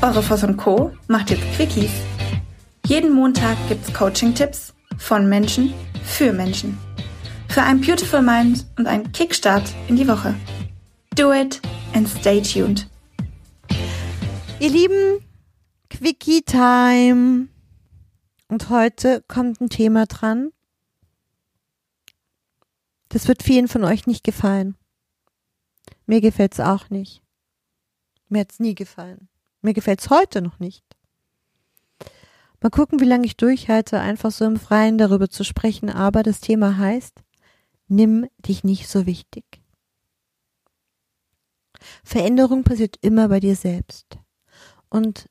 Eure Voss und Co. macht jetzt Quickies. Jeden Montag gibt's Coaching-Tipps von Menschen für Menschen. Für ein Beautiful Mind und einen Kickstart in die Woche. Do it and stay tuned. Ihr Lieben, Quickie Time. Und heute kommt ein Thema dran. Das wird vielen von euch nicht gefallen. Mir gefällt's auch nicht. Mir hat's nie gefallen. Mir gefällt's heute noch nicht. Mal gucken, wie lange ich durchhalte, einfach so im Freien darüber zu sprechen, aber das Thema heißt, nimm dich nicht so wichtig. Veränderung passiert immer bei dir selbst. Und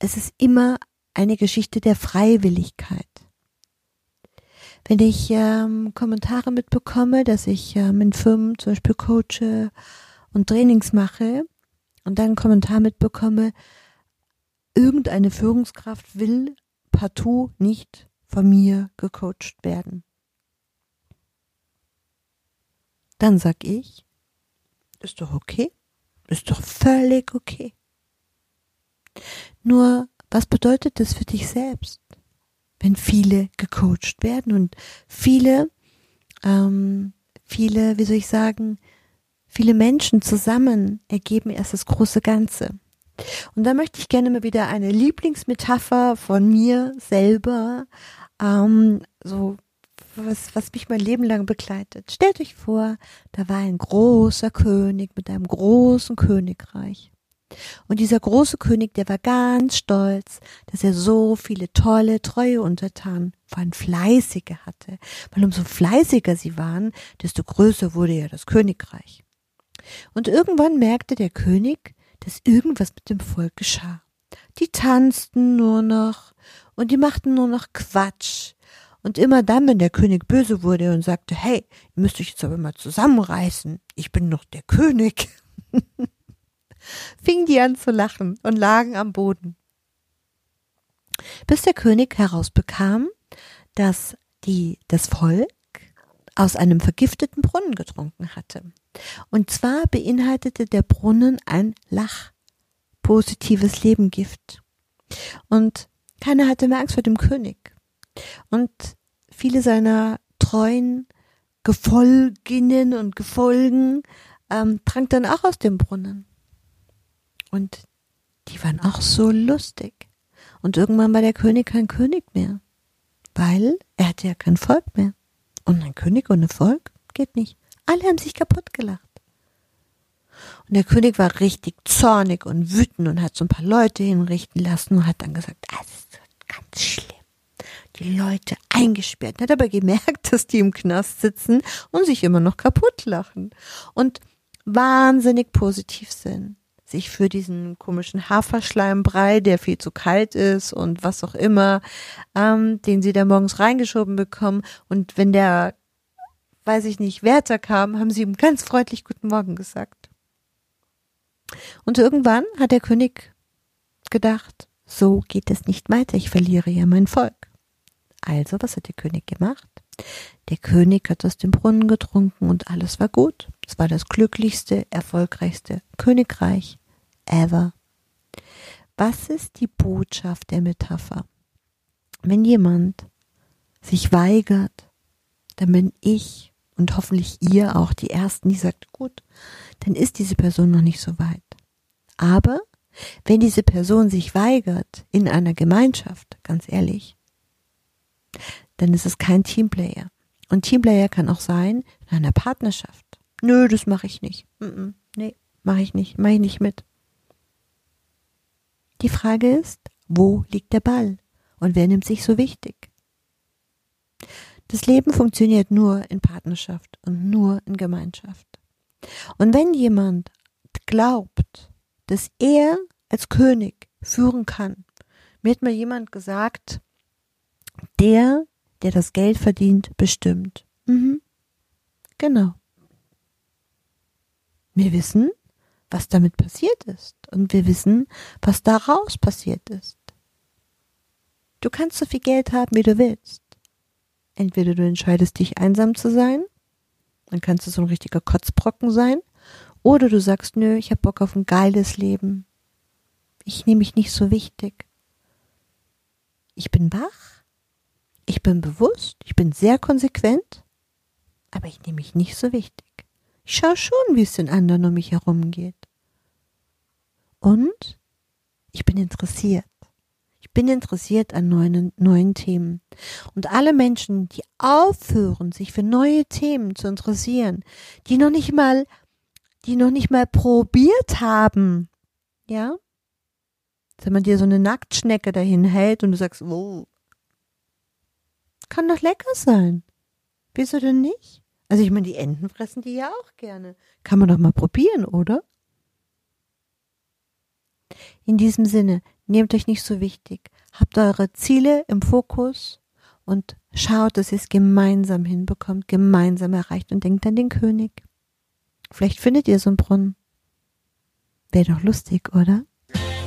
es ist immer eine Geschichte der Freiwilligkeit. Wenn ich ähm, Kommentare mitbekomme, dass ich ähm, in Firmen zum Beispiel coache und Trainings mache und dann einen Kommentar mitbekomme, irgendeine Führungskraft will partout nicht von mir gecoacht werden. Dann sag ich, ist doch okay, ist doch völlig okay. Nur, was bedeutet das für dich selbst, wenn viele gecoacht werden und viele, ähm, viele, wie soll ich sagen, viele Menschen zusammen ergeben erst das große Ganze. Und da möchte ich gerne mal wieder eine Lieblingsmetapher von mir selber, ähm, so was, was mich mein Leben lang begleitet. Stellt euch vor, da war ein großer König mit einem großen Königreich. Und dieser große König, der war ganz stolz, dass er so viele tolle, treue Untertanen, vor allem fleißige hatte. Weil umso fleißiger sie waren, desto größer wurde ja das Königreich. Und irgendwann merkte der König, dass irgendwas mit dem Volk geschah. Die tanzten nur noch und die machten nur noch Quatsch. Und immer dann, wenn der König böse wurde und sagte, hey, ihr müsst euch jetzt aber mal zusammenreißen, ich bin noch der König, fingen die an zu lachen und lagen am Boden. Bis der König herausbekam, dass die, das Volk aus einem vergifteten Brunnen getrunken hatte. Und zwar beinhaltete der Brunnen ein Lach, positives Lebengift. Und keiner hatte mehr Angst vor dem König. Und viele seiner treuen Gefolginnen und Gefolgen ähm, trank dann auch aus dem Brunnen. Und die waren auch so lustig. Und irgendwann war der König kein König mehr, weil er hatte ja kein Volk mehr. Und ein König ohne Volk geht nicht. Alle haben sich kaputt gelacht. Und der König war richtig zornig und wütend und hat so ein paar Leute hinrichten lassen und hat dann gesagt, ah, das ist ganz schlimm. Die Leute eingesperrt. Hat aber gemerkt, dass die im Knast sitzen und sich immer noch kaputt lachen. Und wahnsinnig positiv sind sich für diesen komischen Haferschleimbrei, der viel zu kalt ist und was auch immer, ähm, den sie da morgens reingeschoben bekommen. Und wenn der, weiß ich nicht, Wärter kam, haben sie ihm ganz freundlich Guten Morgen gesagt. Und irgendwann hat der König gedacht, so geht es nicht weiter, ich verliere ja mein Volk. Also, was hat der König gemacht? Der König hat aus dem Brunnen getrunken und alles war gut. Es war das glücklichste, erfolgreichste Königreich ever. Was ist die Botschaft der Metapher? Wenn jemand sich weigert, dann bin ich und hoffentlich ihr auch die Ersten, die sagt, gut, dann ist diese Person noch nicht so weit. Aber wenn diese Person sich weigert in einer Gemeinschaft, ganz ehrlich, dann ist es kein Teamplayer. Und Teamplayer kann auch sein in einer Partnerschaft. Nö, das mache ich nicht. Mm nee, mache ich nicht, mache ich nicht mit. Die Frage ist, wo liegt der Ball und wer nimmt sich so wichtig? Das Leben funktioniert nur in Partnerschaft und nur in Gemeinschaft. Und wenn jemand glaubt, dass er als König führen kann, mir hat mal jemand gesagt, der, der das Geld verdient, bestimmt. Mhm. Genau. Wir wissen, was damit passiert ist. Und wir wissen, was daraus passiert ist. Du kannst so viel Geld haben, wie du willst. Entweder du entscheidest dich einsam zu sein, dann kannst du so ein richtiger Kotzbrocken sein, oder du sagst, nö, ich hab Bock auf ein geiles Leben. Ich nehme mich nicht so wichtig. Ich bin wach, ich bin bewusst, ich bin sehr konsequent, aber ich nehme mich nicht so wichtig. Ich schaue schon, wie es den anderen um mich herum geht. Und ich bin interessiert. Ich bin interessiert an neuen, neuen Themen. Und alle Menschen, die aufhören, sich für neue Themen zu interessieren, die noch nicht mal, die noch nicht mal probiert haben, ja, wenn man dir so eine Nacktschnecke dahin hält und du sagst, oh, kann doch lecker sein. Wieso denn nicht? Also ich meine, die Enten fressen die ja auch gerne. Kann man doch mal probieren, oder? In diesem Sinne, nehmt euch nicht so wichtig. Habt eure Ziele im Fokus und schaut, dass ihr es gemeinsam hinbekommt, gemeinsam erreicht und denkt an den König. Vielleicht findet ihr so einen Brunnen. Wäre doch lustig, oder?